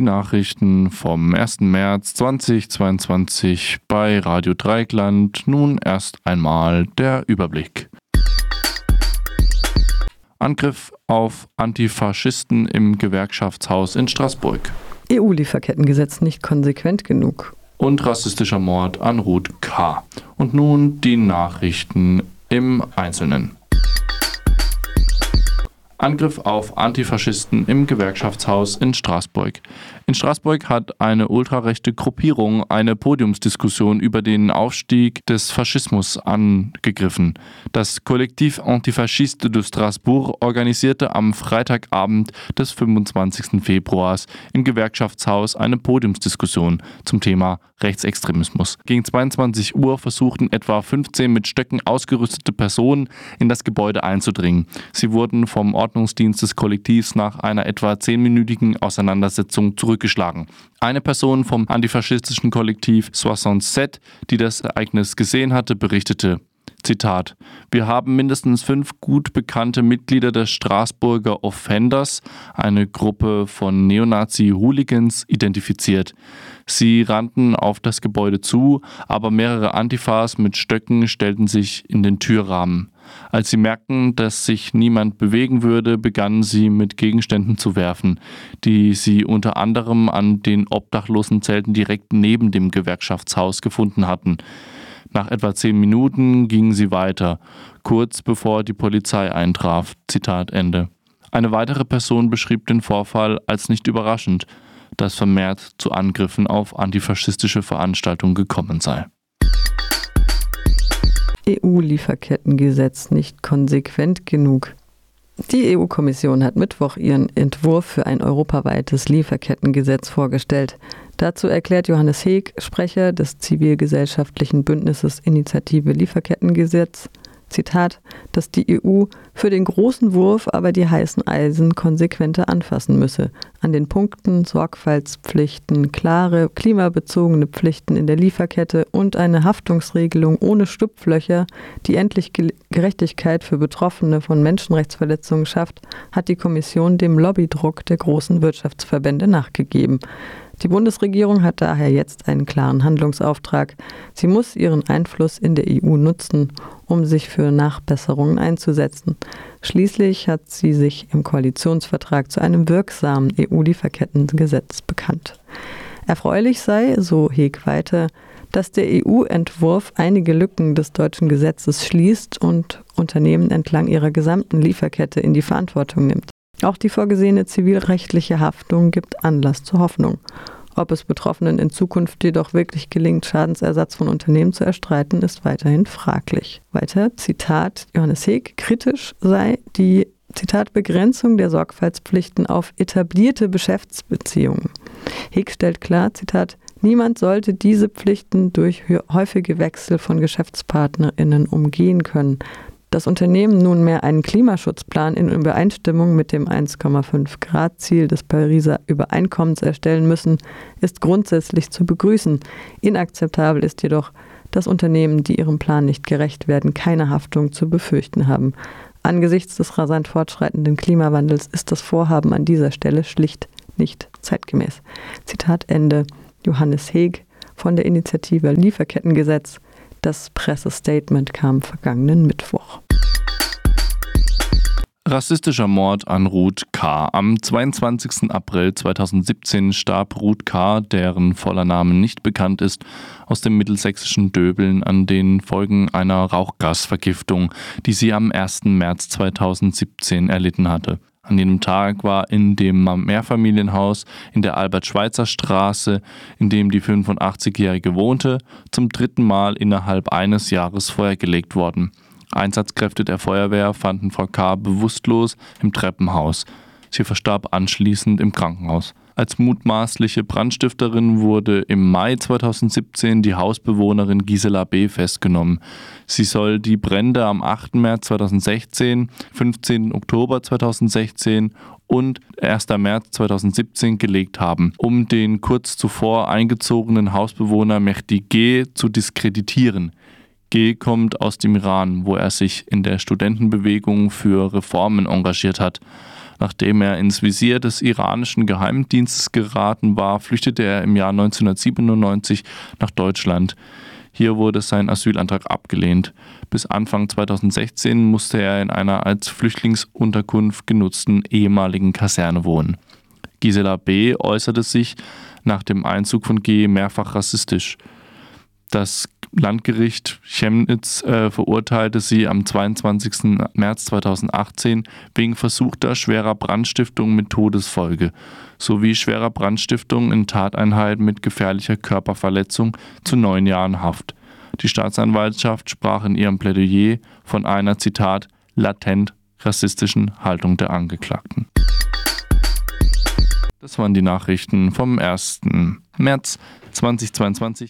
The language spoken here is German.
die Nachrichten vom 1. März 2022 bei Radio Dreieckland. Nun erst einmal der Überblick. Angriff auf Antifaschisten im Gewerkschaftshaus in Straßburg. EU-Lieferkettengesetz nicht konsequent genug. Und rassistischer Mord an Ruth K. Und nun die Nachrichten im Einzelnen. Angriff auf Antifaschisten im Gewerkschaftshaus in Straßburg. In Straßburg hat eine ultrarechte Gruppierung eine Podiumsdiskussion über den Aufstieg des Faschismus angegriffen. Das Kollektiv Antifaschiste de Strasbourg organisierte am Freitagabend des 25. Februars im Gewerkschaftshaus eine Podiumsdiskussion zum Thema Rechtsextremismus. Gegen 22 Uhr versuchten etwa 15 mit Stöcken ausgerüstete Personen in das Gebäude einzudringen. Sie wurden vom Ordnungsdienst des Kollektivs nach einer etwa zehnminütigen Auseinandersetzung zurück zurückgeschlagen. Eine Person vom antifaschistischen Kollektiv Soissons die das Ereignis gesehen hatte, berichtete, Zitat, wir haben mindestens fünf gut bekannte Mitglieder des Straßburger Offenders, eine Gruppe von Neonazi-Hooligans, identifiziert. Sie rannten auf das Gebäude zu, aber mehrere Antifas mit Stöcken stellten sich in den Türrahmen. Als sie merkten, dass sich niemand bewegen würde, begannen sie mit Gegenständen zu werfen, die sie unter anderem an den Obdachlosenzelten direkt neben dem Gewerkschaftshaus gefunden hatten. Nach etwa zehn Minuten gingen sie weiter, kurz bevor die Polizei eintraf. Zitat Ende. Eine weitere Person beschrieb den Vorfall als nicht überraschend, dass vermehrt zu Angriffen auf antifaschistische Veranstaltungen gekommen sei. EU-Lieferkettengesetz nicht konsequent genug. Die EU-Kommission hat Mittwoch ihren Entwurf für ein europaweites Lieferkettengesetz vorgestellt. Dazu erklärt Johannes Heeg, Sprecher des zivilgesellschaftlichen Bündnisses Initiative Lieferkettengesetz, Zitat, dass die EU für den großen Wurf aber die heißen Eisen konsequenter anfassen müsse. An den Punkten Sorgfaltspflichten, klare klimabezogene Pflichten in der Lieferkette und eine Haftungsregelung ohne Stupflöcher, die endlich Gerechtigkeit für Betroffene von Menschenrechtsverletzungen schafft, hat die Kommission dem Lobbydruck der großen Wirtschaftsverbände nachgegeben. Die Bundesregierung hat daher jetzt einen klaren Handlungsauftrag. Sie muss ihren Einfluss in der EU nutzen, um sich für Nachbesserungen einzusetzen. Schließlich hat sie sich im Koalitionsvertrag zu einem wirksamen EU-Lieferkettengesetz bekannt. Erfreulich sei, so Heg weiter, dass der EU-Entwurf einige Lücken des deutschen Gesetzes schließt und Unternehmen entlang ihrer gesamten Lieferkette in die Verantwortung nimmt. Auch die vorgesehene zivilrechtliche Haftung gibt Anlass zur Hoffnung. Ob es Betroffenen in Zukunft jedoch wirklich gelingt, Schadensersatz von Unternehmen zu erstreiten, ist weiterhin fraglich. Weiter, Zitat Johannes Heeg, kritisch sei die Zitat Begrenzung der Sorgfaltspflichten auf etablierte Geschäftsbeziehungen. Heeg stellt klar, Zitat, niemand sollte diese Pflichten durch häufige Wechsel von GeschäftspartnerInnen umgehen können das Unternehmen nunmehr einen Klimaschutzplan in Übereinstimmung mit dem 1,5 Grad Ziel des Pariser Übereinkommens erstellen müssen, ist grundsätzlich zu begrüßen. Inakzeptabel ist jedoch, dass Unternehmen, die ihrem Plan nicht gerecht werden, keine Haftung zu befürchten haben. Angesichts des rasant fortschreitenden Klimawandels ist das Vorhaben an dieser Stelle schlicht nicht zeitgemäß. Zitat Ende. Johannes Heeg von der Initiative Lieferkettengesetz das Pressestatement kam vergangenen Mittwoch. Rassistischer Mord an Ruth K. Am 22. April 2017 starb Ruth K., deren voller Name nicht bekannt ist, aus dem mittelsächsischen Döbeln an den Folgen einer Rauchgasvergiftung, die sie am 1. März 2017 erlitten hatte. An jenem Tag war in dem Mehrfamilienhaus in der Albert-Schweitzer-Straße, in dem die 85-Jährige wohnte, zum dritten Mal innerhalb eines Jahres Feuer gelegt worden. Einsatzkräfte der Feuerwehr fanden Frau K. bewusstlos im Treppenhaus. Sie verstarb anschließend im Krankenhaus. Als mutmaßliche Brandstifterin wurde im Mai 2017 die Hausbewohnerin Gisela B. festgenommen. Sie soll die Brände am 8. März 2016, 15. Oktober 2016 und 1. März 2017 gelegt haben, um den kurz zuvor eingezogenen Hausbewohner Mehdi G. zu diskreditieren. G. kommt aus dem Iran, wo er sich in der Studentenbewegung für Reformen engagiert hat. Nachdem er ins Visier des iranischen Geheimdienstes geraten war, flüchtete er im Jahr 1997 nach Deutschland. Hier wurde sein Asylantrag abgelehnt. Bis Anfang 2016 musste er in einer als Flüchtlingsunterkunft genutzten ehemaligen Kaserne wohnen. Gisela B. äußerte sich nach dem Einzug von G. mehrfach rassistisch. Das Landgericht Chemnitz äh, verurteilte sie am 22. März 2018 wegen versuchter schwerer Brandstiftung mit Todesfolge sowie schwerer Brandstiftung in Tateinheit mit gefährlicher Körperverletzung zu neun Jahren Haft. Die Staatsanwaltschaft sprach in ihrem Plädoyer von einer Zitat latent rassistischen Haltung der Angeklagten. Das waren die Nachrichten vom 1. März 2022.